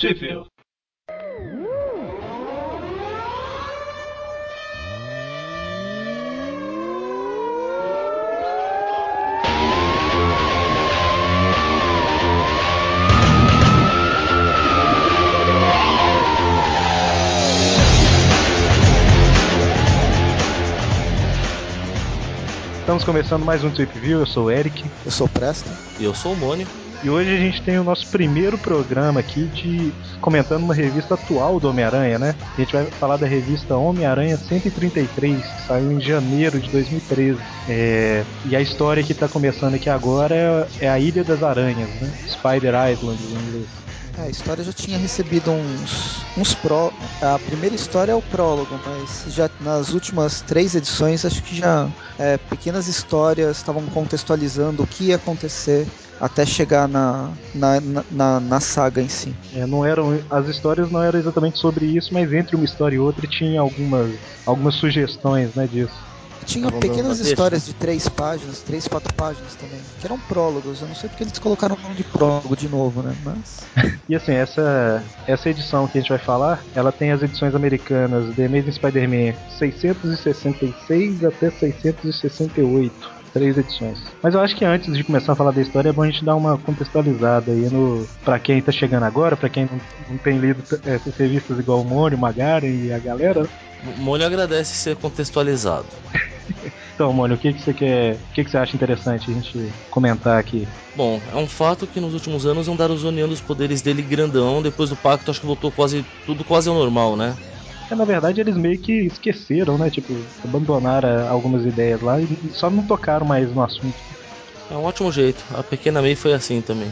Sheffield. Estamos começando mais um Trip View, eu sou o Eric. Eu sou o Presto. E eu sou o Mônio. E hoje a gente tem o nosso primeiro programa aqui de comentando uma revista atual do Homem-Aranha, né? A gente vai falar da revista Homem-Aranha 133, que saiu em janeiro de 2013. É... E a história que está começando aqui agora é, a Ilha das Aranhas, né? Spider Island em inglês. É, a história já tinha recebido uns, uns pró. A primeira história é o prólogo, mas já nas últimas três edições acho que já é, pequenas histórias estavam contextualizando o que ia acontecer até chegar na, na, na, na saga em si. É, não eram, as histórias não eram exatamente sobre isso, mas entre uma história e outra tinha algumas, algumas sugestões né, disso. Tinha pequenas histórias de três páginas, três, quatro páginas também, que eram prólogos. Eu não sei porque eles colocaram o nome de prólogo de novo, né? Mas. e assim, essa, essa edição que a gente vai falar, ela tem as edições americanas The Amazing Spider-Man 666 até 668 três edições. Mas eu acho que antes de começar a falar da história é bom a gente dar uma contextualizada aí no para quem tá chegando agora, para quem não, não, tem lido essas revistas igual o Mônio, o Magaren e a galera. O Mônio agradece ser contextualizado. Então, Mônio, o que, que você quer. O que, que você acha interessante a gente comentar aqui? Bom, é um fato que nos últimos anos andaram zoneando os poderes dele grandão. Depois do pacto, acho que voltou quase tudo quase ao normal, né? É, na verdade, eles meio que esqueceram, né? Tipo, abandonaram algumas ideias lá e só não tocaram mais no assunto. É um ótimo jeito. A pequena May foi assim também.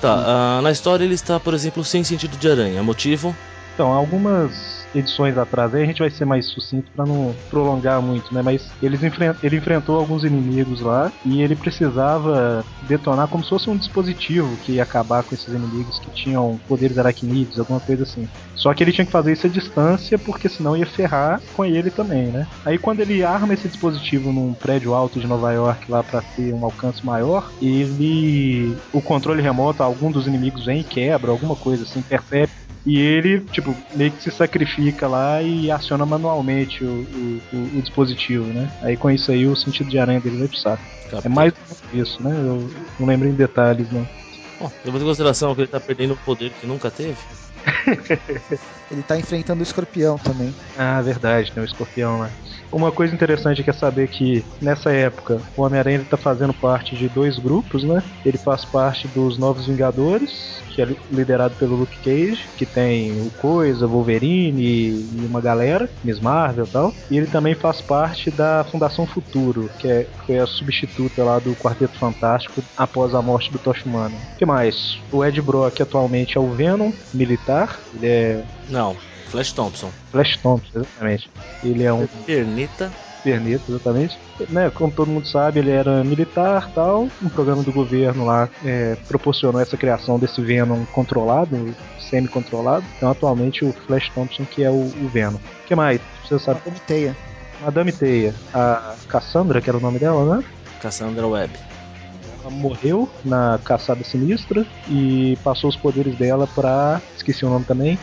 Tá, uh, na história ele está, por exemplo, sem sentido de aranha. Motivo? Então, algumas edições atrás, aí a gente vai ser mais sucinto para não prolongar muito, né? Mas eles ele enfrentou alguns inimigos lá e ele precisava detonar como se fosse um dispositivo que ia acabar com esses inimigos que tinham poderes aracnídeos, alguma coisa assim. Só que ele tinha que fazer isso à distância porque senão ia ferrar com ele também, né? Aí quando ele arma esse dispositivo num prédio alto de Nova York lá para ter um alcance maior, ele o controle remoto, algum dos inimigos vem e quebra, alguma coisa assim, percebe e ele, tipo, meio que se sacrifica lá e aciona manualmente o, o, o, o dispositivo, né? Aí com isso aí o sentido de aranha dele vai pro saco. É mais isso, né? Eu não lembro em detalhes, não. Bom, levando em consideração que ele tá perdendo um poder que nunca teve. ele tá enfrentando o escorpião também. Ah, verdade, tem o escorpião lá. Uma coisa interessante que é saber que nessa época o Homem-Aranha está fazendo parte de dois grupos, né? Ele faz parte dos Novos Vingadores, que é liderado pelo Luke Cage, que tem o Coisa, Wolverine e uma galera, Miss Marvel e tal. E ele também faz parte da Fundação Futuro, que é, foi a substituta lá do Quarteto Fantástico após a morte do Tocha Humana. O que mais? O Ed Brock atualmente é o Venom militar, ele é. Não, Flash Thompson. Flash Thompson, exatamente. Ele é um. Pernita. Pernita, exatamente. Né, como todo mundo sabe, ele era militar tal. Um programa do governo lá é, proporcionou essa criação desse Venom controlado, semi-controlado. Então, atualmente, o Flash Thompson que é o, o Venom. O que mais? Você sabe? Madame Teia. Madame Teia. A Cassandra, que era o nome dela, né? Cassandra Webb. Ela morreu na Caçada Sinistra e passou os poderes dela pra. Esqueci o nome também.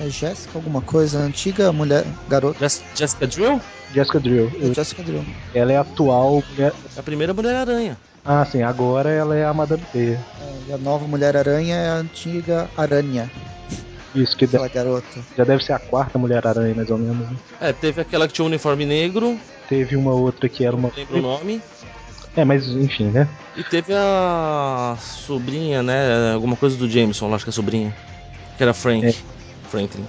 É Jéssica alguma coisa? Antiga mulher, garota. Jessica Drill? Jessica Drill. É Jessica Drill. Ela é a atual mulher... É a primeira Mulher-Aranha. Ah, sim. Agora ela é a Madame Teia. É, e a nova Mulher-Aranha é a antiga Aranha. Isso, que Aquela deve, garota. já deve ser a quarta Mulher-Aranha, mais ou menos. Né? É, teve aquela que tinha um uniforme negro. Teve uma outra que era uma... Não lembro o nome. É, mas enfim, né? E teve a sobrinha, né? Alguma coisa do Jameson, acho que é a sobrinha. Que era Frank. É. Franklin.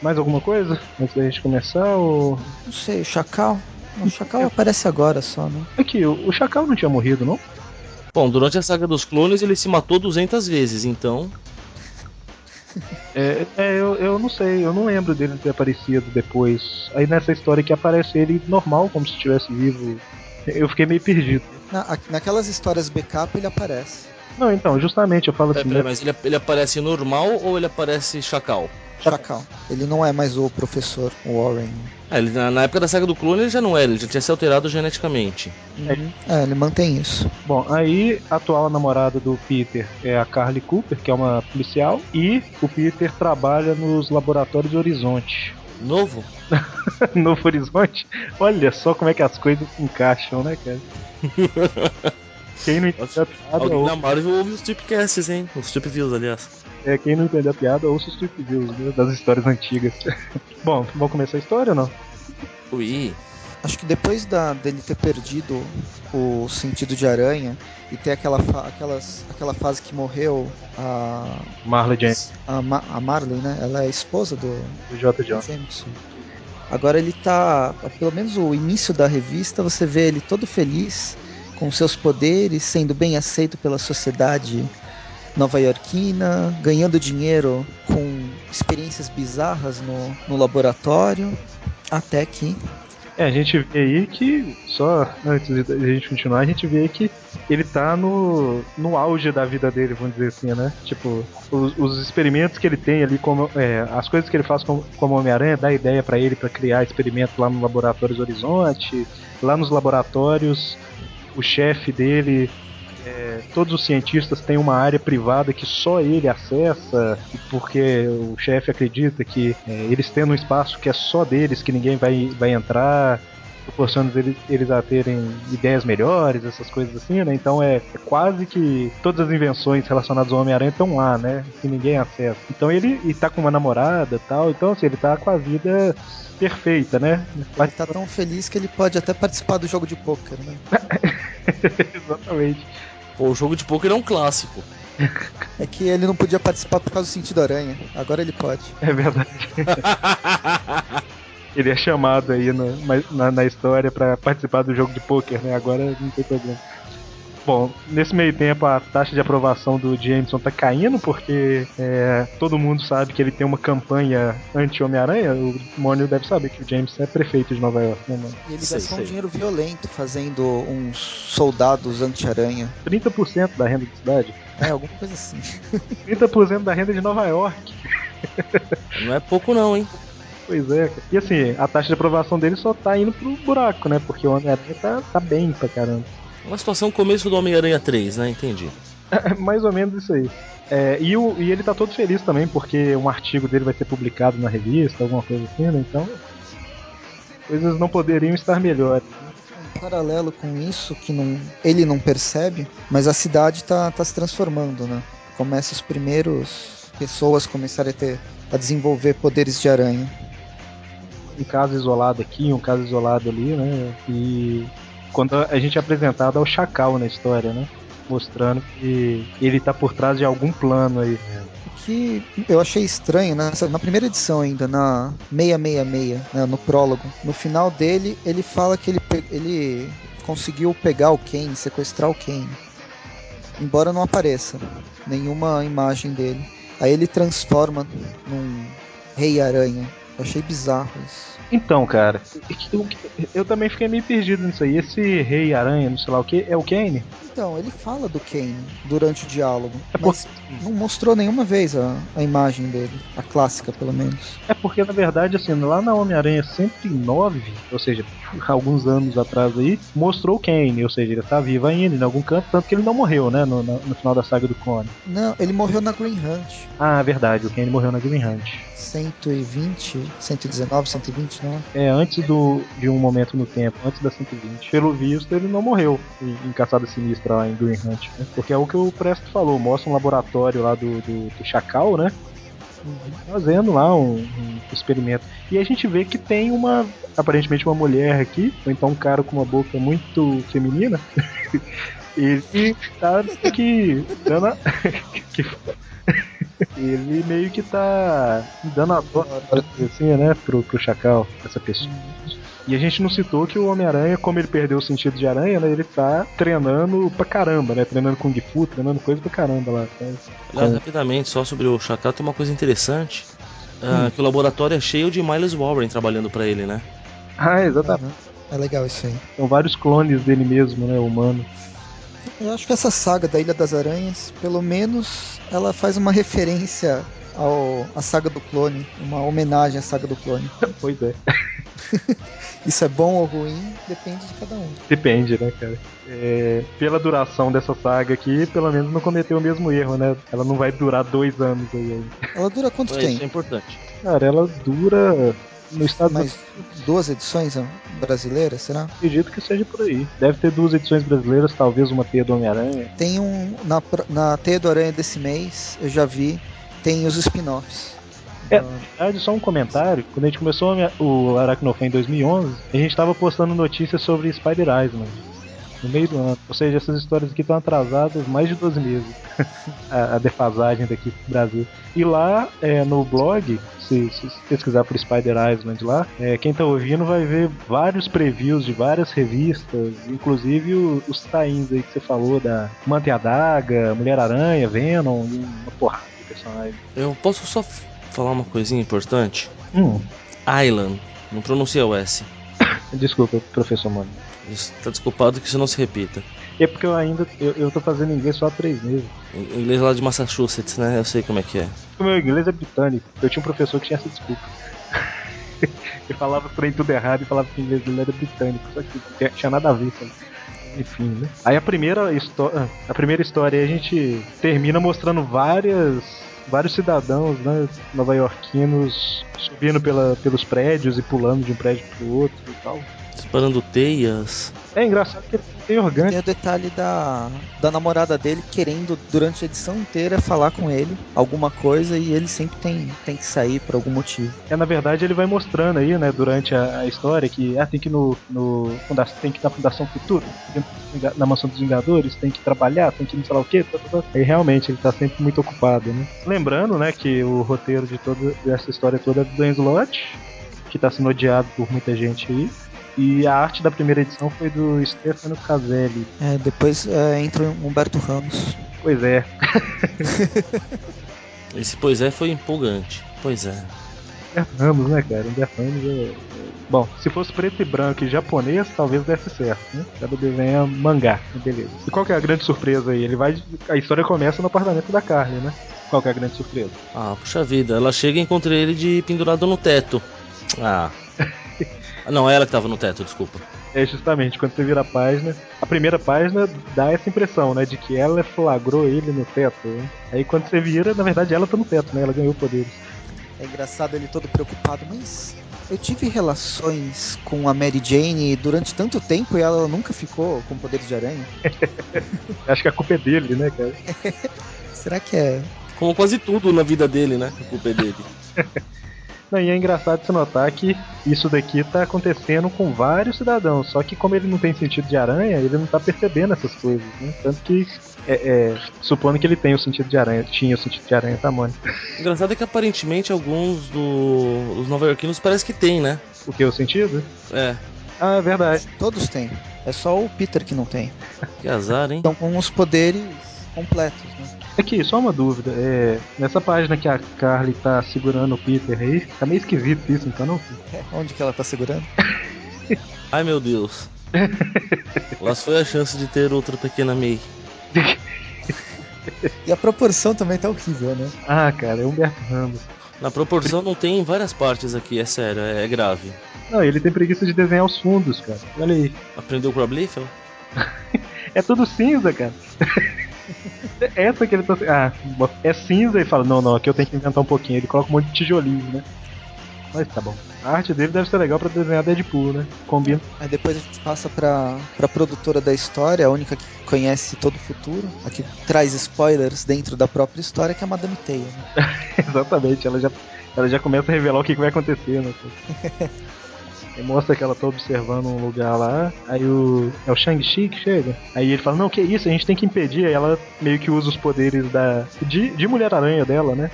Mais alguma coisa antes da gente começar? Ou... Não sei, o Chacal? O Chacal aparece agora só, né? Aqui, o, o Chacal não tinha morrido, não? Bom, durante a saga dos clones ele se matou 200 vezes, então. É, é eu, eu não sei, eu não lembro dele ter aparecido depois. Aí nessa história que aparece ele normal, como se estivesse vivo. Eu fiquei meio perdido. Na, naquelas histórias backup ele aparece. Não, então, justamente eu falo É, assim. peraí, né? mas ele, ele aparece normal ou ele aparece chacal? Chacal. Ele não é mais o professor Warren. É, ele, na, na época da saga do clone ele já não era, ele já tinha se alterado geneticamente. Uhum. É, ele mantém isso. Bom, aí a atual namorada do Peter é a Carly Cooper, que é uma policial, e o Peter trabalha nos laboratórios Horizonte. Novo? Novo Horizonte? Olha só como é que as coisas se encaixam, né, cara? Quem não entendeu a piada, Alguém ou... da Marvel ouve os Tripcasts, hein? Os Trip Views, aliás. é, quem não entendeu a piada, ouça os Trip Views né, das histórias antigas. Bom, vamos começar a história ou não? Ui. Acho que depois da, dele ter perdido o sentido de aranha e ter aquela, fa- aquelas, aquela fase que morreu a, Marla James, a, Ma- a Marley, né? Ela é a esposa do, do J. John. Jameson. Agora ele tá. Pelo menos o início da revista, você vê ele todo feliz com seus poderes, sendo bem aceito pela sociedade nova-iorquina, ganhando dinheiro com experiências bizarras no, no laboratório. Até que. É, a gente vê aí que, só antes de a gente continuar, a gente vê que ele tá no, no auge da vida dele, vamos dizer assim, né? Tipo, os, os experimentos que ele tem ali, como é, as coisas que ele faz como, como Homem-Aranha, dá ideia pra ele pra criar experimentos lá no Laboratórios Horizonte, lá nos laboratórios, o chefe dele. é, todos os cientistas têm uma área privada que só ele acessa, porque o chefe acredita que é, eles tendo um espaço que é só deles, que ninguém vai, vai entrar, proporcionando eles, eles a terem ideias melhores, essas coisas assim, né? Então é, é quase que todas as invenções relacionadas ao Homem-Aranha estão lá, né? Que ninguém acessa. Então ele e tá com uma namorada e tal, então assim, ele tá com a vida perfeita, né? Ele tá tão feliz que ele pode até participar do jogo de pôquer, né? Exatamente. Pô, o jogo de poker é um clássico. É que ele não podia participar por causa do sentido aranha. Agora ele pode. É verdade. Ele é chamado aí na, na, na história pra participar do jogo de pôquer, né? Agora não tem problema. Bom, nesse meio tempo a taxa de aprovação do Jameson tá caindo porque é, todo mundo sabe que ele tem uma campanha anti-Homem-Aranha. O Mônio deve saber que o Jameson é prefeito de Nova York, né, mano? E ele Sei, gastou um dinheiro violento fazendo uns soldados anti-aranha. 30% da renda da cidade. É, alguma coisa assim. 30% da renda de Nova York. Não é pouco não, hein? Pois é, cara. E assim, a taxa de aprovação dele só tá indo pro buraco, né? Porque o Homem-Aranha tá, tá bem pra caramba. Uma situação começo do Homem-Aranha 3, né? Entendi. É mais ou menos isso aí. É, e, o, e ele tá todo feliz também, porque um artigo dele vai ser publicado na revista, alguma coisa assim, né? Então. Coisas não poderiam estar melhores. Em paralelo com isso, que não, ele não percebe, mas a cidade tá, tá se transformando, né? Começa os primeiros pessoas começarem a ter a desenvolver poderes de aranha. Um caso isolado aqui, um caso isolado ali, né? E quando a gente é apresentado ao Chacal na história, né? Mostrando que ele tá por trás de algum plano aí. O que eu achei estranho, né? na primeira edição ainda, na 666, né, no prólogo, no final dele, ele fala que ele, ele conseguiu pegar o Kane, sequestrar o Kane. Embora não apareça nenhuma imagem dele. Aí ele transforma num Rei Aranha. Eu achei bizarro isso. Então, cara, eu, eu também fiquei meio perdido nisso aí. Esse Rei Aranha, não sei lá o que, é o Kane? Então, ele fala do Kane durante o diálogo, É mas não mostrou nenhuma vez a, a imagem dele, a clássica pelo menos. É porque, na verdade, assim, lá na Homem-Aranha 109, ou seja, alguns anos atrás aí, mostrou o Kane, ou seja, ele tá vivo ainda em algum canto, tanto que ele não morreu, né, no, no, no final da saga do Clone. Não, ele morreu na Green Hunt. Ah, verdade, o Kane morreu na Green Hunt. 120, 119, 120, não? É, antes do, de um momento no tempo, antes da 120. Pelo visto, ele não morreu em, em Caçada Sinistra lá em Green Hunt, né? Porque é o que o Presto falou, mostra um laboratório lá do, do, do Chacal, né? Fazendo lá um, um experimento. E a gente vê que tem uma, aparentemente uma mulher aqui, ou então um cara com uma boca muito feminina. Ele tá que dando a... que ele meio que tá dando a voz assim, né, pro, pro Chacal, essa pessoa. E a gente não citou que o Homem-Aranha, como ele perdeu o sentido de aranha, né, ele tá treinando pra caramba, né, treinando Kung Fu, treinando coisa pra caramba lá. Então, Aliás, rapidamente, só sobre o Chacal, tem uma coisa interessante. ah, Que o laboratório é cheio de Miles Warren trabalhando pra ele, né? Ah, exatamente. É legal isso aí. São vários clones dele mesmo, né, humano. Eu acho que essa saga da Ilha das Aranhas, pelo menos, ela faz uma referência ao, à saga do clone, uma homenagem à saga do clone. Pois é. Isso é bom ou ruim, depende de cada um. Depende, né, cara? É, pela duração dessa saga aqui, pelo menos não cometeu o mesmo erro, né? Ela não vai durar dois anos aí ainda. Ela dura quanto Isso é tempo? importante. Cara, ela dura no estado Mais duas edições brasileiras, será? acredito que seja por aí. Deve ter duas edições brasileiras, talvez uma teia do Homem-Aranha. Tem um. Na, na Teia do Aranha desse mês, eu já vi, tem os spin-offs. É, na verdade, só um comentário. Quando a gente começou o Aracnofan em 2011, a gente estava postando notícias sobre Spider Island no meio do ano. Ou seja, essas histórias aqui estão atrasadas mais de 12 meses. a, a defasagem daqui pro Brasil. E lá é, no blog, se, se pesquisar por Spider Island lá, é, quem tá ouvindo vai ver vários previews de várias revistas, inclusive o- os tains aí que você falou da Manta e a Daga, Mulher-Aranha, Venom uma porrada de personagens. Eu posso só falar uma coisinha importante? Hum, Island. Não pronuncia o S. desculpa, professor Mano. Está desculpado que isso não se repita. É porque eu ainda eu, eu tô fazendo inglês só há três meses. Inglês lá de Massachusetts, né? Eu sei como é que é. O meu inglês é britânico. Eu tinha um professor que tinha essa desculpa. Ele falava tudo errado e falava que o inglês dele era britânico. Só que não tinha nada a ver, sabe? Enfim, né? Aí a primeira história. A primeira história a gente termina mostrando várias. Vários cidadãos, né, nova-iorquinos subindo pela, pelos prédios e pulando de um prédio pro outro e tal. Disparando teias. É engraçado que ele tem orgânico. Tem o detalhe da, da namorada dele querendo, durante a edição inteira, falar com ele alguma coisa e ele sempre tem, tem que sair por algum motivo. É, na verdade, ele vai mostrando aí, né, durante a, a história que ah, tem que ir no, no funda- tem que ir na Fundação Futuro, tem que ir na Mansão dos Vingadores, tem que trabalhar, tem que ir não sei lá o quê. tá, tá, tá. Aí realmente ele tá sempre muito ocupado, né? Lembrando, né, que o roteiro de toda essa história toda é do Dan Slott, que tá sendo odiado por muita gente aí. E a arte da primeira edição foi do Stefano Caselli. É, depois é, entra o Humberto Ramos. Pois é, Esse pois é foi empolgante. Pois é. Humberto Ramos, né, cara? Humberto Ramos é... é- Bom, se fosse preto e branco e japonês, talvez desse certo, né? Cada desenho é mangá, beleza. E qual que é a grande surpresa aí? Ele vai... A história começa no apartamento da Carly, né? Qual que é a grande surpresa? Ah, puxa vida. Ela chega e encontra ele de pendurado no teto. Ah. Não, ela que tava no teto, desculpa. É justamente, quando você vira a página, a primeira página dá essa impressão, né? De que ela flagrou ele no teto, né? Aí quando você vira, na verdade ela tá no teto, né? Ela ganhou poderes. É engraçado ele todo preocupado, mas eu tive relações com a Mary Jane durante tanto tempo e ela nunca ficou com poderes de aranha. Acho que a culpa é dele, né, cara? Será que é? Como quase tudo na vida dele, né? A culpa é dele. Não, e é engraçado você notar que isso daqui tá acontecendo com vários cidadãos, só que como ele não tem sentido de aranha, ele não tá percebendo essas coisas, né? Tanto que, é, é, supondo que ele tem o sentido de aranha, tinha o sentido de aranha tá, Mônica. Engraçado é que aparentemente alguns do- dos nova-iorquinos parece que tem, né? O que? O sentido? É. Ah, é verdade. Todos têm. É só o Peter que não tem. Que azar, hein? Estão com os poderes completos, né? Aqui, só uma dúvida. É, nessa página que a Carly tá segurando o Peter aí, tá meio esquisito isso, não tá não? É, onde que ela tá segurando? Ai meu Deus. Lá foi a chance de ter outra pequena May. E a proporção também tá horrível, né? Ah, cara, é Humberto Ramos. Na proporção não tem em várias partes aqui, é sério, é, é grave. Não, ele tem preguiça de desenhar os fundos, cara. Olha aí. Aprendeu com a? É tudo cinza, cara. Essa que ele tá. Ah, é cinza e fala: Não, não, aqui eu tenho que inventar um pouquinho. Ele coloca um monte de tijolinho, né? Mas tá bom. A arte dele deve ser legal pra desenhar Deadpool, né? Combina. Aí depois a gente passa pra, pra produtora da história, a única que conhece todo o futuro, a que traz spoilers dentro da própria história, que é a Madame Teia. Né? Exatamente, ela já, ela já começa a revelar o que, que vai acontecer, né? E mostra que ela tá observando um lugar lá, aí o. É o Shang-Chi que chega. Aí ele fala, não, que isso, a gente tem que impedir. Aí ela meio que usa os poderes da. De, de Mulher-Aranha dela, né?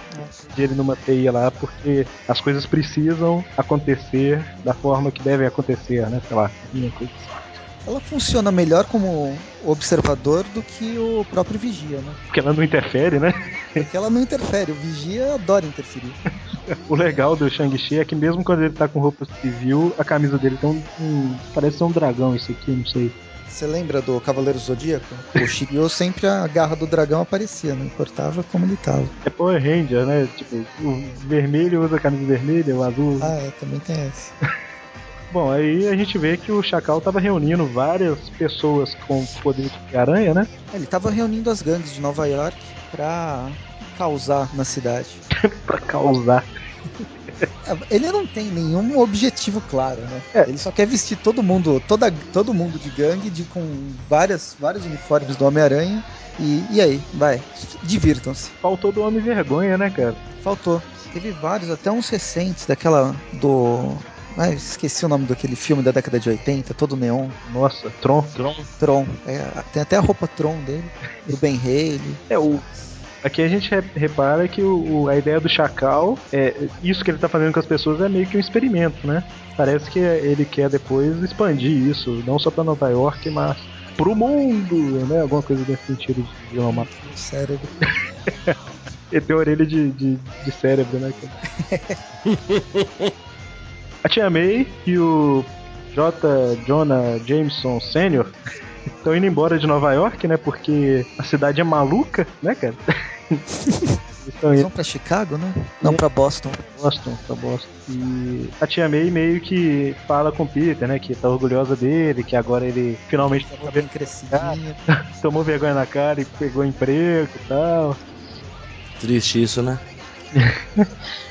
De ele numa teia lá, porque as coisas precisam acontecer da forma que devem acontecer, né? Sei lá. Ela funciona melhor como observador do que o próprio Vigia, né? Porque ela não interfere, né? Porque ela não interfere, o Vigia adora interferir. O legal do Shang-Chi é que mesmo quando ele tá com roupa civil, a camisa dele tem um. um- parece ser um dragão isso aqui, não sei. Você lembra do Cavaleiro Zodíaco? O Shiryu sempre a garra do dragão aparecia, não importava como ele tava. É Power Ranger, né? Tipo, o vermelho usa camisa vermelha, o azul. Ah, é, também tem essa. Bom, aí a gente vê que o Chacal tava reunindo várias pessoas com poder de aranha, né? Ele tava reunindo as gangues de Nova York pra causar na cidade. pra causar. Ele não tem nenhum objetivo claro, né? É. Ele só quer vestir todo mundo, toda, todo mundo de gangue, de, com várias, vários uniformes do Homem-Aranha. E, e aí, vai, divirtam-se. Faltou do Homem Vergonha, né, cara? Faltou. Teve vários, até uns recentes, daquela do. Ah, esqueci o nome daquele filme da década de 80, todo neon. Nossa, Tron. Tron. Tron. É, tem até a roupa Tron dele, do Ben Haley. É, o. Aqui a gente re- repara que o, o- a ideia do Chacal, é, isso que ele tá fazendo com as pessoas é meio que um experimento, né? Parece que ele quer depois expandir isso, não só pra Nova York, mas pro mundo, né? Alguma coisa nesse sentido de, uma... Cérebro. Ele tem orelha de, de, de cérebro, né, cara? a Tia May e o J. Jonah Jameson Sr. estão indo embora de Nova York, né? Porque a cidade é maluca, né, cara? Eles vão pra Chicago, né? Não, pra Boston. Boston, pra Boston. E a Tia May meio que fala com o Peter, né? Que tá orgulhosa dele, que agora ele finalmente tá bem crescidinho. tomou vergonha na cara e pegou emprego e tal. Triste isso, né?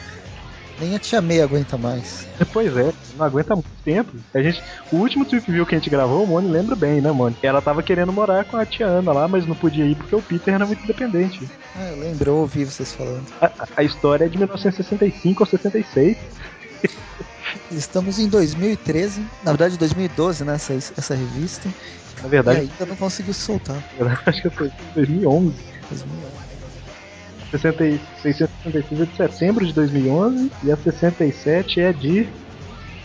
Nem a Tia May aguenta mais. Pois é, não aguenta muito tempo. A gente, o último Trip View que a gente gravou, o Moni lembra bem, né, Moni? Ela tava querendo morar com a tia Ana lá, mas não podia ir porque o Peter era muito independente. Ah, eu lembro, eu ouvi vocês falando. A, a- história é de 1965 ou 66. Estamos em 2013, na verdade 2012, né? Essa, essa revista. Na E verdade, ainda não conseguiu se soltar. acho que foi 2011. 2011. 60 e- 666 é de setembro de 2011 e a 67 é de.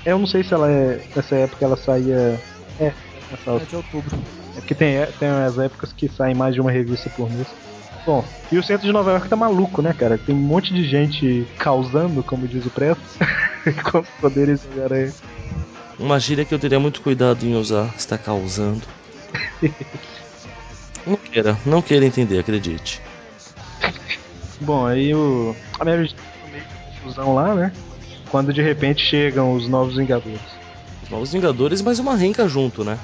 Eu não sei se ela é. Nessa época ela saía. É, nessa É de outubro. É porque tem, tem as épocas que saem mais de uma revista por mês. Bom, e o centro de Nova York tá maluco, né, cara? Tem um monte de gente causando, como diz o Preto, com os poderes do Homem-Aranha. Uma gíria que eu teria muito cuidado em usar. Está causando. Não queira, não queira entender, acredite. Bom, aí o. A Mary Jane tá no meio da confusão lá, né? Quando de repente chegam os novos Vingadores. Os Novos Vingadores, mas uma renca junto, né?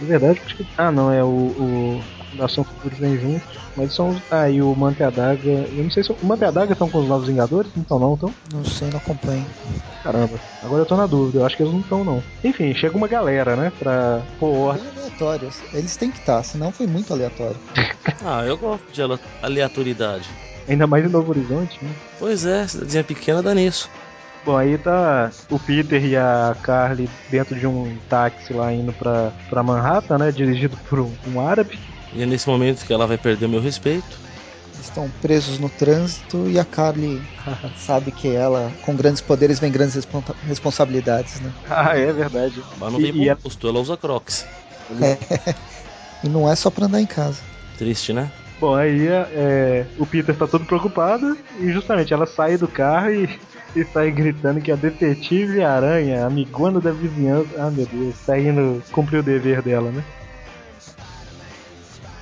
Na verdade, acho que. Ah, não, é o. o a Fundação Futuro vem junto. Mas são os. Ah, e o Manta e a Daga. Eu não sei se o Manta e a Daga estão com os novos Vingadores? Não estão, não, então? Não sei, não acompanho. Caramba, agora eu tô na dúvida, eu acho que eles não estão não. Enfim, chega uma galera, né, pra pôr. Bem aleatórios. Eles têm que estar, senão foi muito aleatório. Ah, eu gosto de ale- aleatoriedade. Ainda mais em Novo Horizonte, né? Pois é, cidadezinha pequena dá nisso. Bom, aí tá o Peter e a Carly dentro de um táxi lá indo pra, pra Manhattan, né, dirigido por um, um árabe. E é nesse momento que ela vai perder o meu respeito. Eles estão presos no trânsito e a Carly sabe que ela, com grandes poderes, vem grandes responsa- responsabilidades, né? ah, é verdade. Mas não E- vem e bom ela- usa crocs. E não é só pra andar em casa. Triste, né? Bom, aí é, o Peter tá todo preocupado e justamente ela sai do carro e, e sai gritando que a detetive aranha, amigona da vizinhança, ah meu Deus, tá indo cumprir o dever dela, né?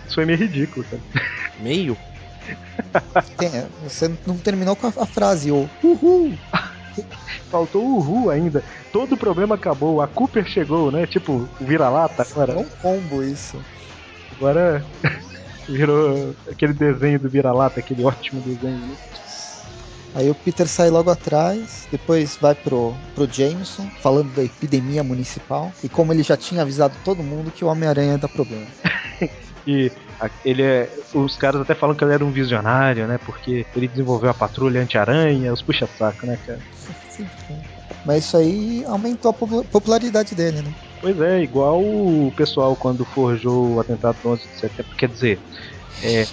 Isso foi meio ridículo, cara. Meio? Tem- é, você não terminou com a, a frase, o uhul. Faltou o Ru ainda. Todo o problema acabou, a Cooper chegou, né? Tipo, o vira-lata É agora. um combo isso. Agora virou aquele desenho do vira-lata, aquele ótimo desenho, né? Aí o Peter sai logo atrás, depois vai pro, pro Jameson, falando da epidemia municipal, e como ele já tinha avisado todo mundo que o Homem-Aranha dá problema. E ele é. Os caras até falam que ele era um visionário, né? Porque ele desenvolveu a patrulha anti-aranha, os puxa-saco, né, cara? Sempre tem. Mas isso aí aumentou a popula- popularidade dele, né? Pois é, igual o pessoal quando forjou o atentado do 11 de setembro. Quer dizer, é.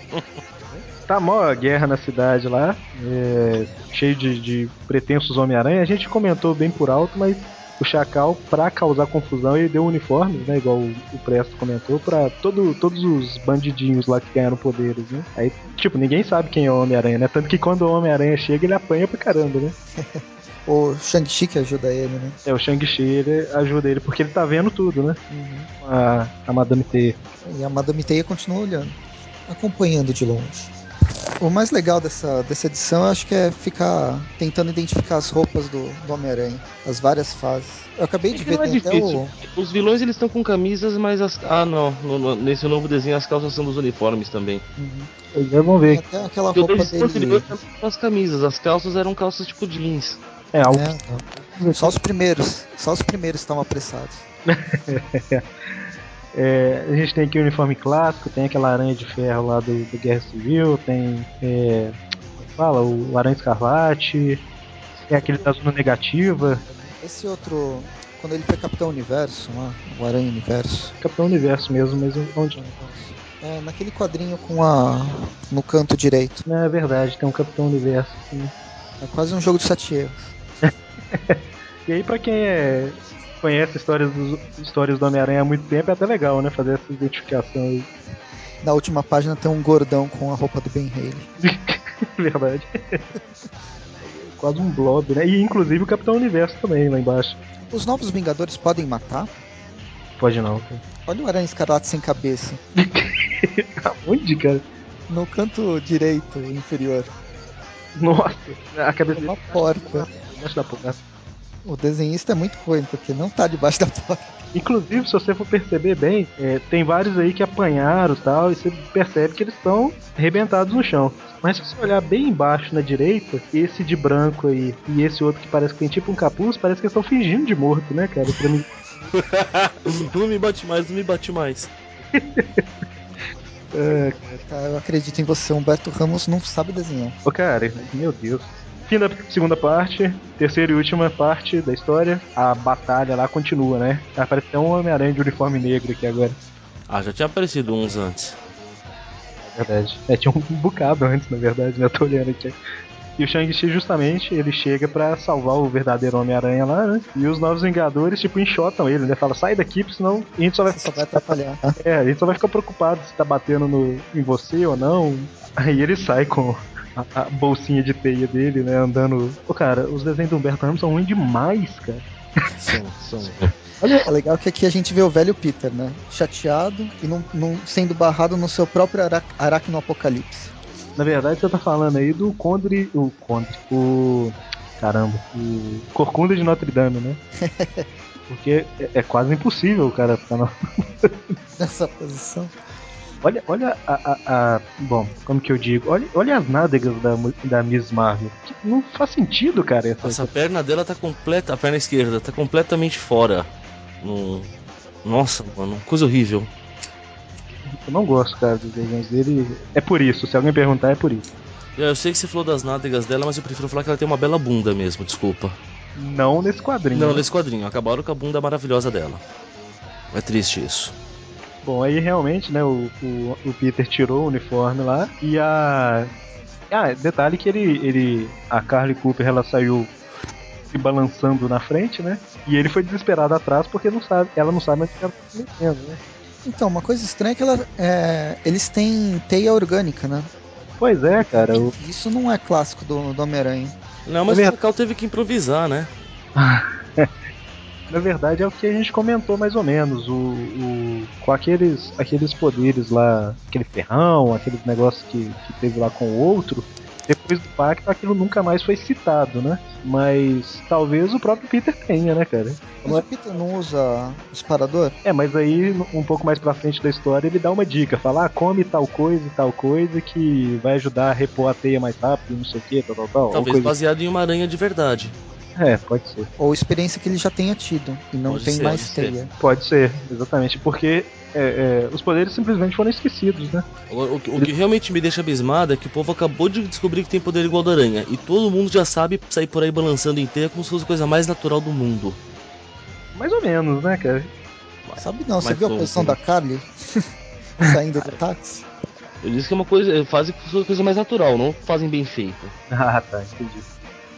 tá mó a guerra na cidade lá, é, cheio de, de pretensos Homem-Aranha. A gente comentou bem por alto, mas o Chacal, pra causar confusão, ele deu uniformes, né? Igual o, o Presto comentou, pra todo, todos os bandidinhos lá que ganharam poderes, né? Aí, tipo, ninguém sabe quem é o Homem-Aranha, né? Tanto que quando o Homem-Aranha chega, ele apanha pra caramba, né? o Shang-Chi que ajuda ele, né? É, o Shang-Chi ajuda ele, porque ele tá vendo tudo, né? Uhum. A, a Madame Teia. E a Madame Teia continua olhando, acompanhando de longe. O mais legal dessa, dessa edição eu acho que é ficar tentando identificar as roupas do, do Homem-Aranha, as várias fases. Eu acabei é de ver, é difícil. O... Os vilões eles estão com camisas, mas as. Ah, não. No, no, nesse novo desenho as calças são dos uniformes também. Uhum. vamos ver. até aquela roupa dele. As camisas, as calças eram calças tipo jeans. É, algo... é, só os primeiros. Só os primeiros estão apressados. É, a gente tem aqui o uniforme clássico, tem aquela aranha de ferro lá do, do Guerra Civil, tem. É, é fala? O Aranha Escarlate, tem aquele da zona negativa. Esse outro. Quando ele foi Capitão Universo, lá, o Aranha Universo. Capitão Universo mesmo, mas onde? É, naquele quadrinho com a. no canto direito. É verdade, tem um Capitão Universo aqui. É quase um jogo de sete erros. e aí, pra quem é conhece histórias, dos, histórias do Homem-Aranha há muito tempo, é até legal, né? Fazer essa identificação aí. Na última página tem um gordão com a roupa do Ben Haley. Verdade. Quase um blob, né? E inclusive o Capitão Universo também lá embaixo. Os novos Vingadores podem matar? Pode não, cara. Olha o Aranha Escarlate sem cabeça. Onde, cara? No canto direito inferior. Nossa, a cabeça é uma porta. Embaixo da porta. O desenhista é muito ruim, porque não tá debaixo da porta. Inclusive, se você for perceber bem, é, tem vários aí que apanharam e tal, e você percebe que eles estão arrebentados no chão. Mas se você olhar bem embaixo na direita, esse de branco aí e esse outro que parece que tem tipo um capuz, parece que eles estão fingindo de morto, né, cara? Pra mim... não me bate mais, não me bate mais. é, cara. Eu acredito em você, Humberto Ramos não sabe desenhar. Ô, cara, meu Deus. Fim da segunda parte, terceira e última parte da história, a batalha lá continua, né? Aparece até um Homem-Aranha de uniforme negro aqui agora. Ah, já tinha aparecido uns antes. É verdade. É, tinha um bocado antes, na verdade, né? Tô olhando aqui. E o Shang-Chi, justamente, ele chega para salvar o verdadeiro Homem-Aranha lá, né? E os Novos Vingadores, tipo, enxotam ele, né? Fala, sai daqui, senão a gente só vai... Só vai atrapalhar. É, a gente só vai ficar preocupado se tá batendo no... em você ou não. Aí ele sai com a, a, bolsinha de teia dele, né? Andando. Pô, cara, os desenhos do Humberto Ramos são ruins demais, cara. São, são. Olha, é legal que aqui a gente vê o velho Peter, né? Chateado e não, não sendo barrado no seu próprio aracno apocalipse. Na verdade, você tá falando aí do Condre. O Condre. O. Caramba. O Corcunda de Notre Dame, né? Porque é, é, quase impossível o cara ficar na... nessa posição. Olha, olha a, a, a, Bom, como que eu digo? Olha, olha as nádegas da, da Miss Marvel. Não faz sentido, cara. Essa, essa perna dela tá completa. A perna esquerda tá completamente fora. No... Nossa, mano, coisa horrível. Eu não gosto, cara, dos desenhos dele. É por isso, se alguém perguntar, é por isso. É, eu sei que você falou das nádegas dela, mas eu prefiro falar que ela tem uma bela bunda mesmo, desculpa. Não nesse quadrinho. Não, nesse quadrinho. Acabaram com a bunda maravilhosa dela. É triste isso. Bom, aí realmente, né, o, o, o, Peter tirou o uniforme lá e a. Ah, detalhe que ele. ele a Carly Cooper ela saiu se balançando na frente, né? E ele foi desesperado atrás porque não sabe, ela não sabe mais o que ela tá metendo, né? Então, uma coisa estranha é que ela, é, eles têm teia orgânica, né? Pois é, cara. Eu... Isso não é clássico do, do Homem-Aranha. Não, mas é o Cal teve que improvisar, né? Na verdade é o que a gente comentou mais ou menos. O, o, com aqueles, aqueles poderes lá, aquele ferrão, aqueles negócios que, que teve lá com o outro, depois do pacto aquilo nunca mais foi citado, né? Mas talvez o próprio Peter tenha, né, cara? Mas o Peter não usa disparador? É, mas aí um pouco mais pra frente da história ele dá uma dica, fala, ah, come tal coisa e tal coisa que vai ajudar a repor a teia mais rápido, não sei o que, tal, tal, tal. Talvez baseado em uma aranha de verdade. É, pode ser. Ou experiência que ele já tenha tido e não pode tem ser, mais teia. Ser. Pode ser, exatamente, porque é, é, os poderes simplesmente foram esquecidos, né? O, o, o, que realmente me deixa abismado é que o povo acabou de descobrir que tem poder igual da aranha e todo mundo já sabe sair por aí balançando em teia como se fosse a coisa mais natural do mundo. Mais ou menos, né, cara? Sabe não, você viu a posição da Carly saindo do táxi? Eu disse que é uma coisa, fazem coisa mais natural, não fazem bem feito. Ah, tá, entendi.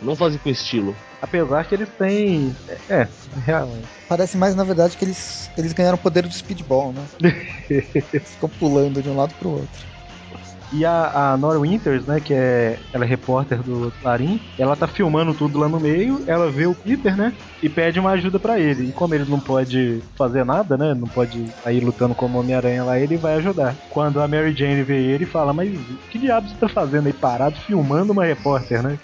Não fazem com estilo. Apesar que eles têm. É, realmente. Parece mais, na verdade, que eles, eles ganharam o poder do speedball, né? Ficam pulando de um lado pro outro. E a, a Nora Winters, né, que é ela é repórter do Clarim, ela tá filmando tudo lá no meio, ela vê o Peter, né, e pede uma ajuda para ele. E como ele não pode fazer nada, né, não pode ir lutando como Homem-Aranha lá, ele vai ajudar. Quando a Mary Jane vê ele, fala: Mas que diabo você tá fazendo aí parado filmando uma repórter, né?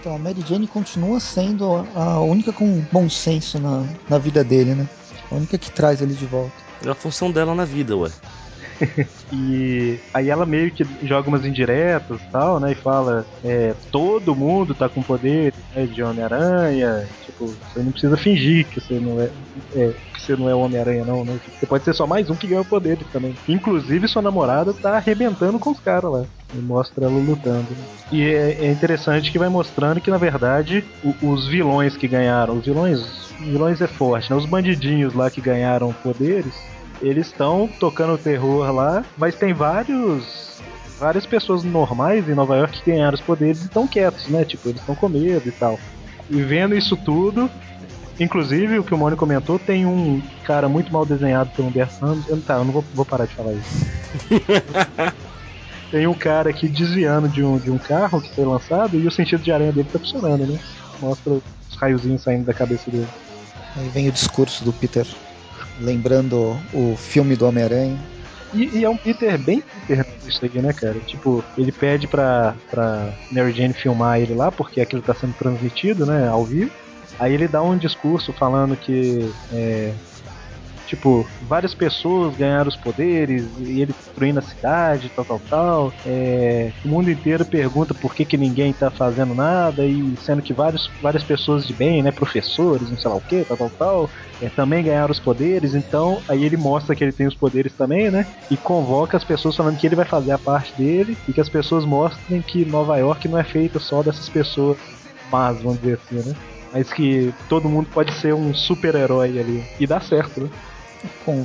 Então, a Mary Jane continua sendo a única com bom senso na, na vida dele, né? A única que traz ele de volta. É a função dela na vida, ué. E aí ela meio que joga umas indiretas e tal, né? E fala: é, todo mundo tá com poder né, de Homem-Aranha. Tipo, você não precisa fingir que você não é, é que você não é Homem-Aranha, não, né? Você pode ser só mais um que ganha o poder também. Inclusive, sua namorada tá arrebentando com os caras lá. E mostra ela lutando. Né? E é, é, interessante que vai mostrando que, na verdade, o, os vilões que ganharam, os vilões. Vilões é forte, né? Os bandidinhos lá que ganharam poderes, eles estão tocando terror lá, mas tem vários várias pessoas normais em Nova York que ganharam os poderes e estão quietos, né? Tipo, eles estão com medo e tal. E vendo isso tudo, inclusive o que o Mônio comentou, tem um cara muito mal desenhado pelo Humberto Ramos. Eu, tá, eu não vou, vou parar de falar isso. tem um cara aqui desviando de um, de um carro que foi lançado e o sentido de aranha dele tá funcionando, né? Mostra os raiozinhos saindo da cabeça dele. Aí vem o discurso do Peter lembrando o filme do Homem-Aranha. E, e, é um Peter bem Peter isso aí, né, cara? Tipo, ele pede pra, pra Mary Jane filmar ele lá, porque aquilo tá sendo transmitido, né, ao vivo. Aí ele dá um discurso falando que é, Tipo, várias pessoas ganharam os poderes e ele destruindo a cidade, tal, tal, tal. É, o mundo inteiro pergunta por que, que ninguém tá fazendo nada, e sendo que vários, várias pessoas de bem, né, professores, não sei lá o que, tal, tal, tal, é, também ganharam os poderes. Então, aí ele mostra que ele tem os poderes também, né, e convoca as pessoas falando que ele vai fazer a parte dele e que as pessoas mostrem que Nova York não é feita só dessas pessoas más, vamos dizer assim, né? Mas que todo mundo pode ser um super-herói ali. E dá certo, né? Com,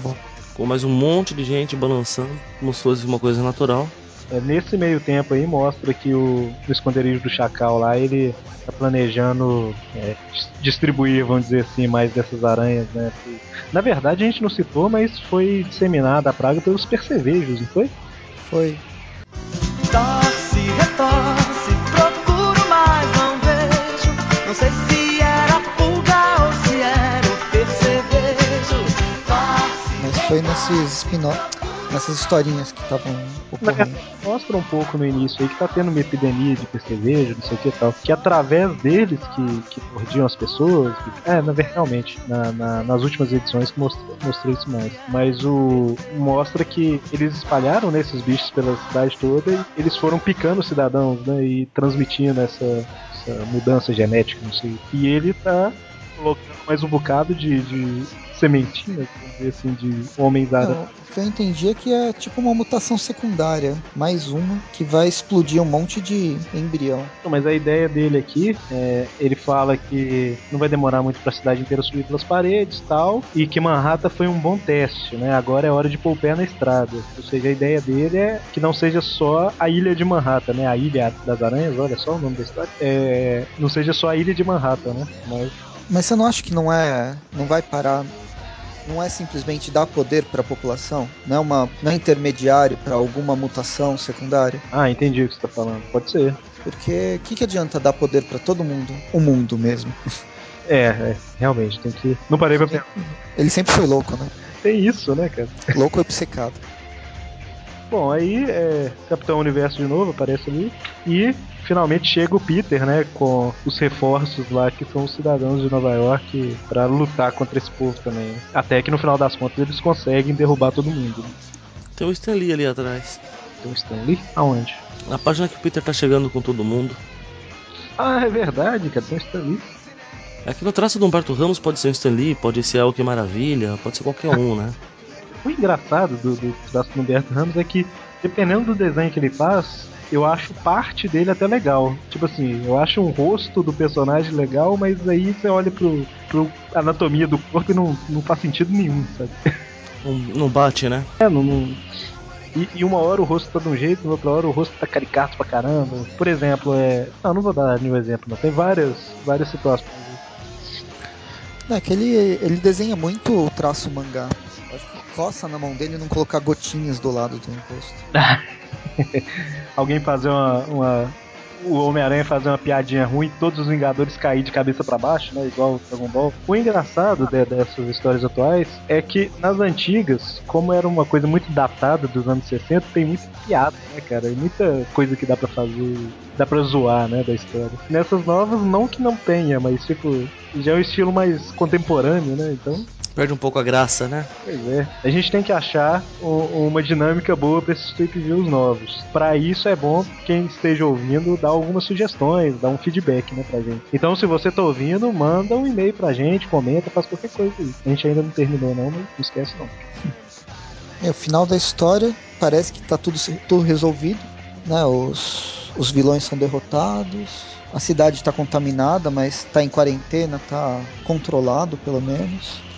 com mais um monte de gente balançando, como se fosse uma coisa natural. É, nesse meio tempo aí mostra que o, o esconderijo do Chacal lá, ele tá planejando é, distribuir, vamos dizer assim, mais dessas aranhas, né? Na verdade a gente não citou, mas foi disseminada a praga pelos percevejos, não foi? Foi. Torce, retorce, procuro, mas não vejo. Não sei se foi nesses spin-off, nessas historinhas que estavam ocorrendo. Mostra um pouco no início aí que tá tendo uma epidemia de percevejo, não sei o que e tal. Que através deles que, que mordiam as pessoas. É, na realmente, na, na, nas últimas edições que mostrei, mostrei isso mais. Mas o. mostra que eles espalharam né, esses bichos pela cidade toda e eles foram picando os cidadãos, né? E transmitindo essa, essa mudança genética, não sei. E ele tá colocando mais um bocado de, de sementinhas, dizer assim, de homens árabes. O que eu entendi é que é tipo uma mutação secundária, mais uma, que vai explodir um monte de embrião. Mas a ideia dele aqui, é, ele fala que não vai demorar muito para a cidade inteira subir pelas paredes tal, e que Manhattan foi um bom teste, né? Agora é hora de pôr o pé na estrada. Ou seja, a ideia dele é que não seja só a ilha de Manhattan, né? A ilha das aranhas, olha só o nome da história. É, não seja só a ilha de Manhattan, né? Mas Mas você não acha que não é, não vai parar não é simplesmente dar poder para a população, não é, uma, não é intermediário para alguma mutação secundária. Ah, entendi o que você está falando. Pode ser. Porque o que, que adianta dar poder para todo mundo? O mundo mesmo. É, é, realmente, tem que. Não parei pra pensar. Ele sempre foi louco, né? Tem isso, né, cara? Louco e obcecado. Bom, aí é, Capitão Universo de novo aparece ali. E finalmente chega o Peter, né? Com os reforços lá que são os cidadãos de Nova York para lutar contra esse povo também. Até que no final das contas eles conseguem derrubar todo mundo. Né? Tem o Stan Lee ali atrás. Então estão ali? Aonde? Na página que o Peter tá chegando com todo mundo. Ah, é verdade, cara. Então estão ali. É que no traço do Humberto Ramos pode ser o Stan Lee, pode ser o Que Maravilha, pode ser qualquer um, né? O engraçado do, do traço do Humberto Ramos é que, dependendo do desenho que ele faz, eu acho parte dele até legal. Tipo assim, eu acho um rosto do personagem legal, mas aí você olha pro, pro anatomia do corpo e não, não faz sentido nenhum, sabe? Não, não bate, né? É, não, não- E, e, uma hora o rosto tá de um jeito, na outra hora o rosto tá caricato pra caramba. Por exemplo, é. Não, não vou dar nenhum exemplo, não. Tem várias, várias situações. É que ele, ele desenha muito o traço mangá. Acho que coça na mão dele e não colocar gotinhas do lado do rosto. Alguém fazer uma, uma o Homem-Aranha fazer uma piadinha ruim e todos os Vingadores cair de cabeça para baixo, né? Igual o Dragon Ball. O engraçado de, dessas histórias atuais é que nas antigas, como era uma coisa muito datada dos anos 60, tem muita piada, né, cara? Muita coisa que dá para fazer, dá pra zoar, né, da história. Nessas novas, não que não tenha, mas tipo, já é um estilo mais contemporâneo, né? Então Perde um pouco a graça, né? Pois é. A gente tem que achar uma dinâmica boa para esses tweet views novos. Para isso é bom quem esteja ouvindo dar algumas sugestões, dar um feedback, né, pra gente. Então, se você tá ouvindo, manda um e-mail pra gente, comenta, faz qualquer coisa aí. A gente ainda não terminou não, mas não esquece não. É, o final da história parece que tá tudo, tudo resolvido, né? Os, os vilões são derrotados, a cidade está contaminada, mas está em quarentena, está controlado pelo menos.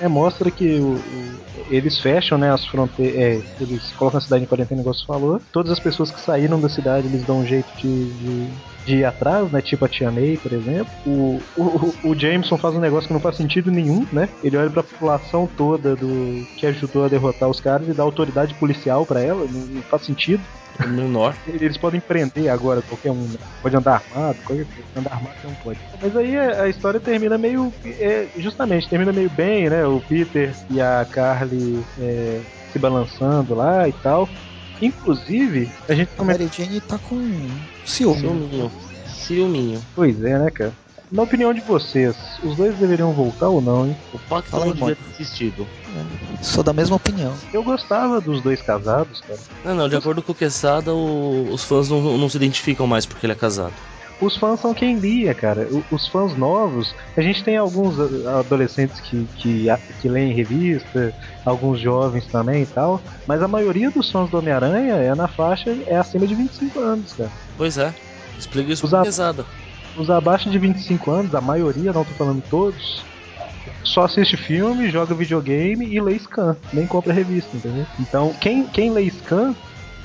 É, mostra que o, o, eles fecham né, as fronteiras. É, eles colocam a cidade em quarentena, igual você falou. Todas as pessoas que saíram da cidade, eles dão um jeito de, de, de ir atrás, né? Tipo a Tia May, por exemplo. O, o, o Jameson faz um negócio que não faz sentido nenhum, né? Ele olha pra população toda do que ajudou a derrotar os caras e dá autoridade policial para ela. Não, não, faz sentido. Menor. Eles podem prender agora qualquer um. Né? Pode andar armado, qualquer coisa. Andar armado não pode. Mas aí a história termina meio. É, justamente, termina meio bem, né? O Peter e a Carly é, se balançando lá e tal. Inclusive, a gente. A Mary Jane tá com ciúme. Ciúminho. Ciúminho. Pois é, né, cara? Na opinião de vocês, os dois deveriam voltar ou não, hein? O pacto Fala não devia ter existido. É, sou da mesma opinião. Eu gostava dos dois casados, cara. Não, não, de acordo com o Quesada, o, os fãs não, não se identificam mais porque ele é casado os fãs são quem lia, cara. Os fãs novos, a gente tem alguns adolescentes que, que, que leem revista, alguns jovens também e tal, mas a maioria dos fãs do Homem-Aranha é na faixa, é acima de 25 anos, cara. Pois é, explica isso com pesada os abaixo de 25 anos, a maioria, não tô falando todos, só assiste filme, joga videogame e lê scan, nem compra revista, entendeu? Então, quem, quem lê scan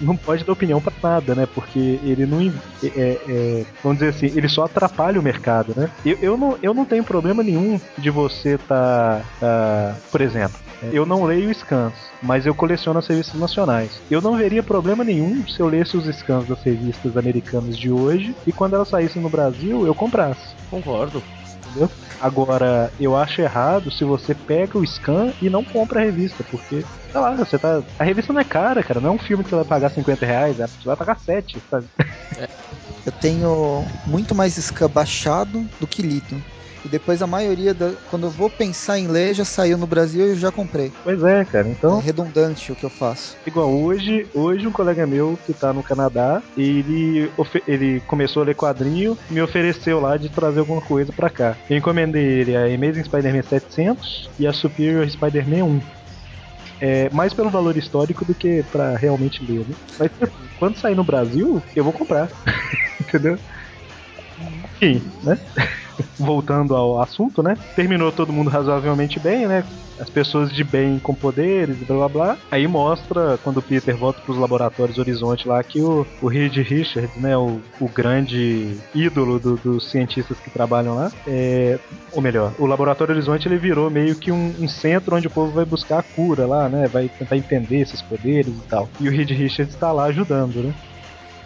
não pode dar opinião para nada, né? Porque ele não. É, é, vamos dizer assim, ele só atrapalha o mercado, né? Eu, eu, não, eu não tenho problema nenhum de você tá. tá por exemplo, eu não leio scans, mas eu coleciono as revistas nacionais. Eu não veria problema nenhum se eu lesse os scans das revistas americanas de hoje e quando elas saíssem no Brasil eu comprasse. Concordo. Entendeu? Agora, eu acho errado se você pega o scan e não compra a revista, porque, sei lá, você tá. A revista não é cara, cara. Não é um filme que você vai pagar 50 reais, é, você vai pagar 7, sabe? É. Eu tenho muito mais scan baixado do que lido. E depois a maioria da. Quando eu vou pensar em ler, já saiu no Brasil e eu já comprei. Pois é, cara. Então. É redundante o que eu faço. Igual hoje, hoje um colega meu que tá no Canadá, ele, ele começou a ler quadrinho me ofereceu lá de trazer alguma coisa pra cá. Eu encomendei ele a Amazing Spider-Man 700 e a Superior Spider-Man 1. É, mais pelo valor histórico do que para realmente ler, né? Mas quando sair no Brasil, eu vou comprar. Entendeu? Enfim, né? Voltando ao assunto, né? Terminou todo mundo razoavelmente bem, né? As pessoas de bem com poderes e blá blá blá. Aí mostra, quando o Peter volta para os laboratórios Horizonte lá, que o, o Reed Richards, né? O, o grande ídolo do, dos cientistas que trabalham lá, é, ou melhor, o Laboratório Horizonte ele virou meio que um, um centro onde o povo vai buscar a cura lá, né? Vai tentar entender esses poderes e tal. E o Reed Richards está lá ajudando, né?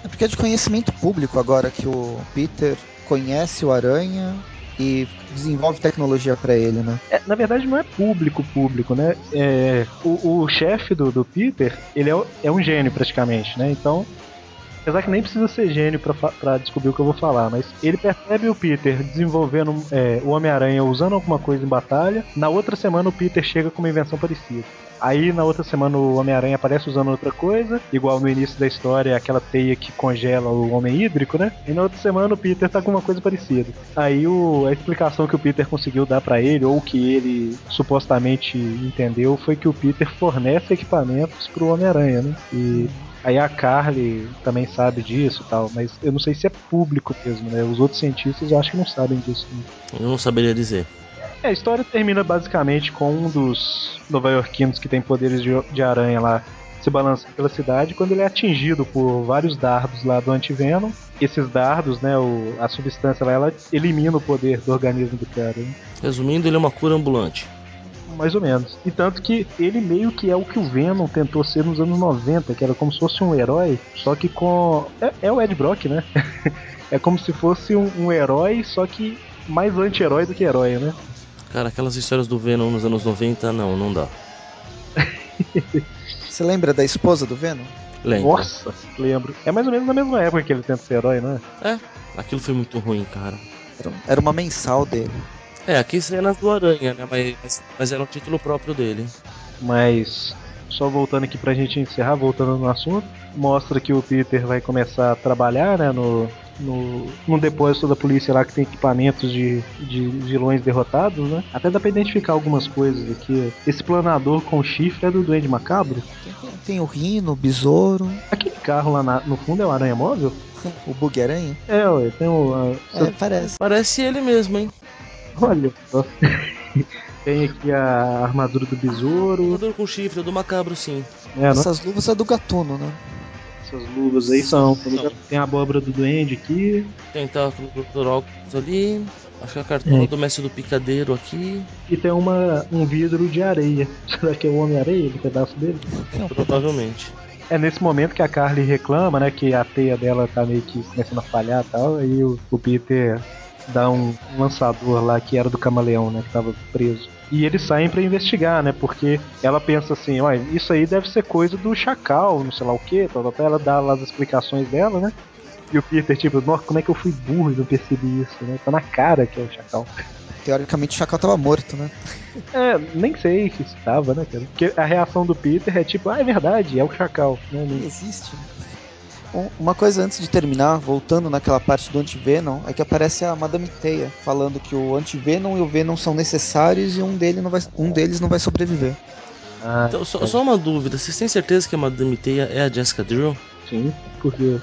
É porque é de conhecimento público agora que o Peter conhece o Aranha e desenvolve tecnologia para ele, né? É, na verdade não é público público, né? É, o, o chefe do, do Peter, ele é, é um gênio praticamente, né? Então Apesar que nem precisa ser gênio para descobrir o que eu vou falar, mas ele percebe o Peter desenvolvendo é, o Homem-Aranha usando alguma coisa em batalha. Na outra semana o Peter chega com uma invenção parecida. Aí na outra semana o Homem-Aranha aparece usando outra coisa, igual no início da história, aquela teia que congela o Homem Hídrico, né? E na outra semana o Peter tá com uma coisa parecida. Aí o, a explicação que o Peter conseguiu dar para ele, ou que ele supostamente entendeu, foi que o Peter fornece equipamentos pro Homem-Aranha, né? E Aí a Carly também sabe disso e tal, mas eu não sei se é público mesmo, né? Os outros cientistas eu acho que não sabem disso. Né? Eu não saberia dizer. É, a história termina basicamente com um dos nova-iorquinos que tem poderes de, de aranha lá se balançando pela cidade quando ele é atingido por vários dardos lá do antivenom. Esses dardos, né, o, a substância lá, ela elimina o poder do organismo do cara. Né? Resumindo, ele é uma cura ambulante. Mais ou menos. E tanto que ele meio que é o que o Venom tentou ser nos anos 90, que era como se fosse um herói, só que com. É, é o Ed Brock, né? é como se fosse um, um herói, só que mais anti-herói do que herói, né? Cara, aquelas histórias do Venom nos anos 90, não, não dá. Você lembra da esposa do Venom? Lembro. Nossa, lembro. É mais ou menos na mesma época que ele tenta ser herói, não é? É, aquilo foi muito ruim, cara. Era, uma mensal dele. É, aqui cenas do Aranha, né? Mas, mas, mas era um título próprio dele. Mas só voltando aqui pra gente encerrar, voltando no assunto, mostra que o Peter vai começar a trabalhar, né, no, no, no depósito da polícia lá que tem equipamentos de, de vilões derrotados, né? Até dá pra identificar algumas coisas aqui. Esse planador com chifre é do Duende Macabro. Tem, tem, o Rino, o Besouro, Aquele carro lá na- no fundo é o Aranha Móvel? o Bug-Aranha. É, ué, tem o. a- É, parece. Parece ele mesmo, hein? Olha só. tem aqui a armadura do besouro. Jogador com chifre, do macabro, sim. É, não? Essas luvas é do Gatuno, né? Essas luvas aí são. Tem a abóbora do duende aqui. Tentáculo do Dr. Octopus ali. Acho que a cartola É. do mestre do picadeiro aqui. E tem uma, um vidro de areia. Será que é o Homem-Areia, o pedaço dele? É Provavelmente. É nesse momento que a Carly reclama, né? Que a teia dela tá meio que começando a falhar e tal. Aí o, o Peter dá um, um lançador lá que era do camaleão, né? Que tava preso. E eles saem pra investigar, né? Porque ela pensa assim, olha, isso aí deve ser coisa do chacal, não sei lá o que, tal, tal, tal. ela dá lá as explicações dela, né? E o Peter, tipo, nossa, como é que eu fui burro e não percebi isso, né? Tá na cara que é o chacal. Teoricamente o Chacal tava morto, né? É, nem sei se estava, né, cara? Porque a reação do Peter é tipo, ah, é verdade, é o chacal, né? Não- existe. Um- Uma coisa antes de terminar, voltando naquela parte do Antivenom, é que aparece a Madame Teia falando que o Antivenom e o Venom são necessários e um, dele não vai, um deles não vai sobreviver. Ah, Então, só, só uma dúvida. Vocês têm certeza que a Madame Teia é a Jessica Drill? sim, porque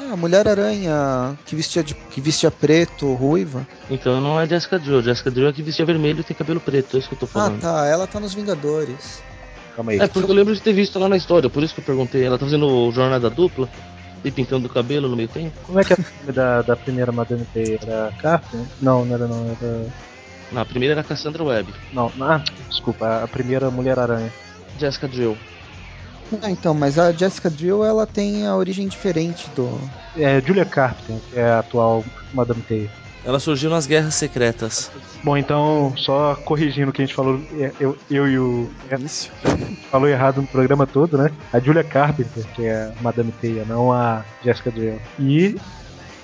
É, a Mulher-Aranha que vestia, de, que vestia preto, ruiva. Então não é a Jessica Drill. A Jessica Drill é que vestia vermelho e tem cabelo preto. É isso que eu tô Ah, falando. tá, ela tá nos Vingadores. Calma aí. É, porque eu lembro de ter visto lá na história. Por isso que eu perguntei. Ela tá fazendo jornada dupla e pintando o cabelo no meio tempo. Como é que é o nome da, da primeira Madame Teia? Era Carter? Não, não era não, era. Na primeira era a Cassandra Webb. Não, ah, desculpa, a primeira Mulher Aranha. Jessica Drill. Ah, então, mas a Jessica Drill, ela tem a origem diferente do... É Julia Carpenter, que é a atual Madame Teia. Ela surgiu nas Guerras Secretas. Bom, então, só corrigindo o que a gente falou, é, eu, eu e o. Início. falou errado no programa todo, né? A Julia Carpenter, que é a Madame Teia, não a Jessica Drill. E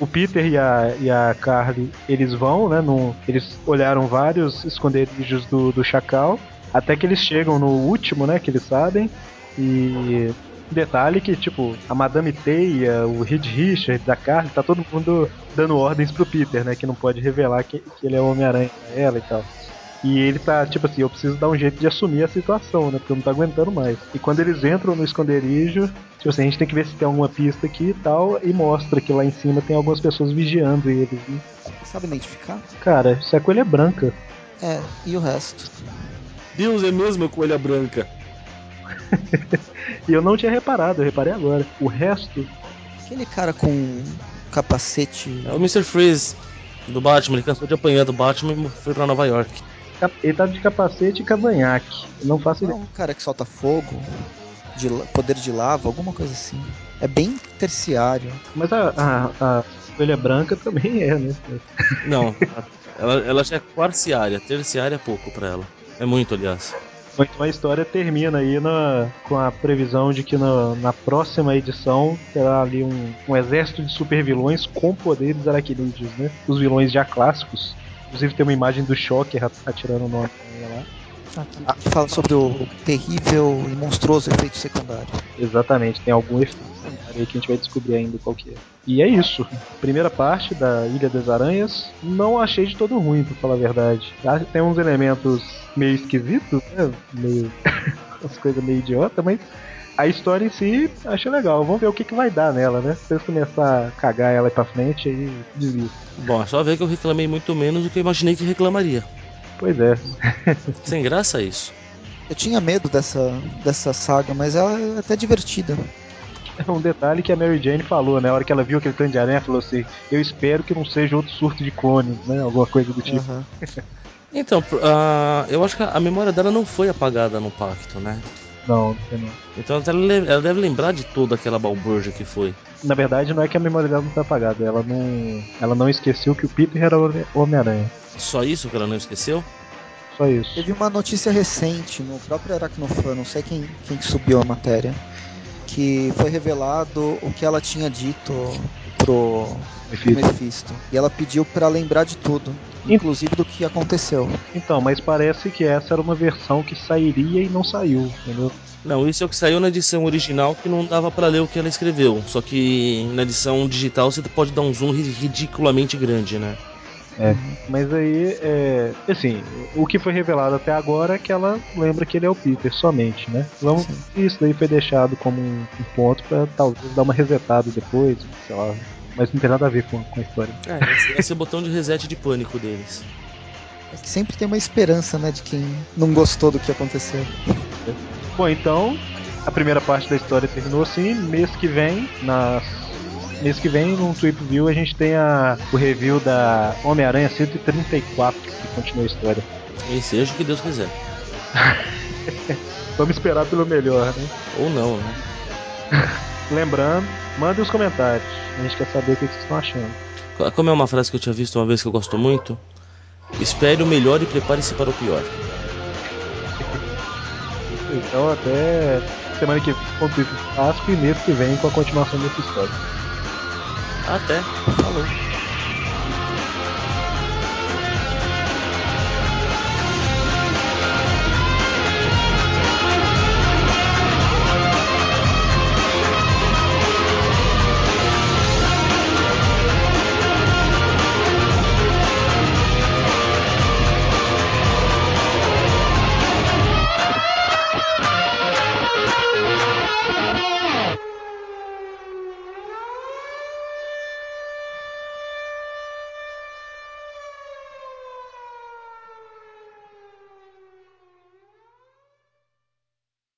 o Peter e a, e a Carly, eles vão, né? No, eles olharam vários esconderijos do, do Chacal, até que eles chegam no último, né? Que eles sabem. E detalhe que, tipo, a Madame Teia, o Reed Richards, a Carly, tá todo mundo dando ordens pro Peter, né? Que não pode revelar que, que ele é o Homem-Aranha pra ela e tal. E ele tá, tipo assim, eu preciso dar um jeito de assumir a situação, né? Porque eu não tô aguentando mais. E quando eles entram no esconderijo, tipo assim, a gente tem que ver se tem alguma pista aqui e tal, e mostra que lá em cima tem algumas pessoas vigiando eles. né? Sabe identificar? Cara, isso é coelha branca. É, e o resto? Deus, é mesmo a coelha branca. E eu não tinha reparado, eu reparei agora. O resto, Aquele cara com capacete... É o Mr. Freeze do Batman. Ele cansou de apanhar do Batman e foi pra Nova York. ele tá de capacete e cavanhaque. Não faço é ideia. um cara que solta fogo, de poder de lava, alguma coisa assim. É bem terciário. Mas a, a, a coelha branca também é, né? Não, ela, ela já é quarciária. Terciária é pouco pra ela. É muito, aliás. Então a história termina aí na, com a previsão de que na, na próxima edição terá ali um, um exército de supervilões com poderes aracnídeos, né? Os vilões já clássicos. Inclusive tem uma imagem do Shocker at- atirando no Homem-Aranha lá. Que fala sobre o terrível e monstruoso efeito secundário. Exatamente, tem algum efeito aí que a gente vai descobrir ainda qual que é. E é isso. Primeira parte da Ilha das Aranhas. Não achei de todo ruim, pra falar a verdade. Ah, Tem uns elementos meio esquisitos, né? Meio. umas coisas meio idiota, mas a história em si achei legal. Vamos ver o que, que vai dar nela, né? Se eles começar a cagar ela aí pra frente, aí desvio. Bom, é só ver que eu reclamei muito menos do que eu imaginei que reclamaria. Pois é. Sem graça isso. Eu tinha medo dessa, dessa saga, mas ela é até divertida. É um detalhe que a Mary Jane falou, né? A hora que ela viu aquele tanto de aranha, falou assim: Eu espero que não seja outro surto de clones, né? Alguma coisa do tipo. Aham. Então, uh, eu acho que a memória dela não foi apagada no pacto, né? Não, não sei não. Então ela deve- ela deve lembrar de toda aquela balbúrdia que foi. Na verdade, não é que a memória dela não tá apagada, ela não. Ela não esqueceu que o Peter era o Homem-Aranha. Só isso que ela não esqueceu? Só isso. Teve uma notícia recente no próprio Aracnofan, não sei quem, quem que subiu a matéria, que foi revelado o que ela tinha dito pro Mephisto. Mephisto. E ela pediu pra lembrar de tudo, inclusive do que aconteceu. Então, mas parece que essa era uma versão que sairia e não saiu, entendeu? Não, isso é o que saiu na edição original que não dava pra ler o que ela escreveu. Só que na edição digital você pode dar um zoom ri- ridiculamente grande, né? Mas aí, é. Assim, o que foi revelado até agora é que ela lembra que ele é o Peter somente, né? Vamos Sim. isso daí foi deixado como um, um ponto pra talvez dar uma resetada depois, sei lá. Mas não tem nada a ver com, com a história. É, esse, esse é o botão de reset de pânico deles. É que sempre tem uma esperança, né, de quem não gostou do que aconteceu. Bom, então, a primeira parte da história terminou assim. Mês que vem, nas. Mês que vem, no Trip View, a gente tem a, o review da Homem-Aranha 134, que continua a história. E seja o que Deus quiser. Vamos esperar pelo melhor, né? Ou não, né? Lembrando, mandem os comentários. A gente quer saber o que vocês estão achando. Co- Como é uma frase que eu tinha visto uma vez que eu gosto muito? Espere o melhor e prepare-se para o pior. Então até semana que vem com o Clássico e mês que vem com a continuação dessa história. Até. Falou.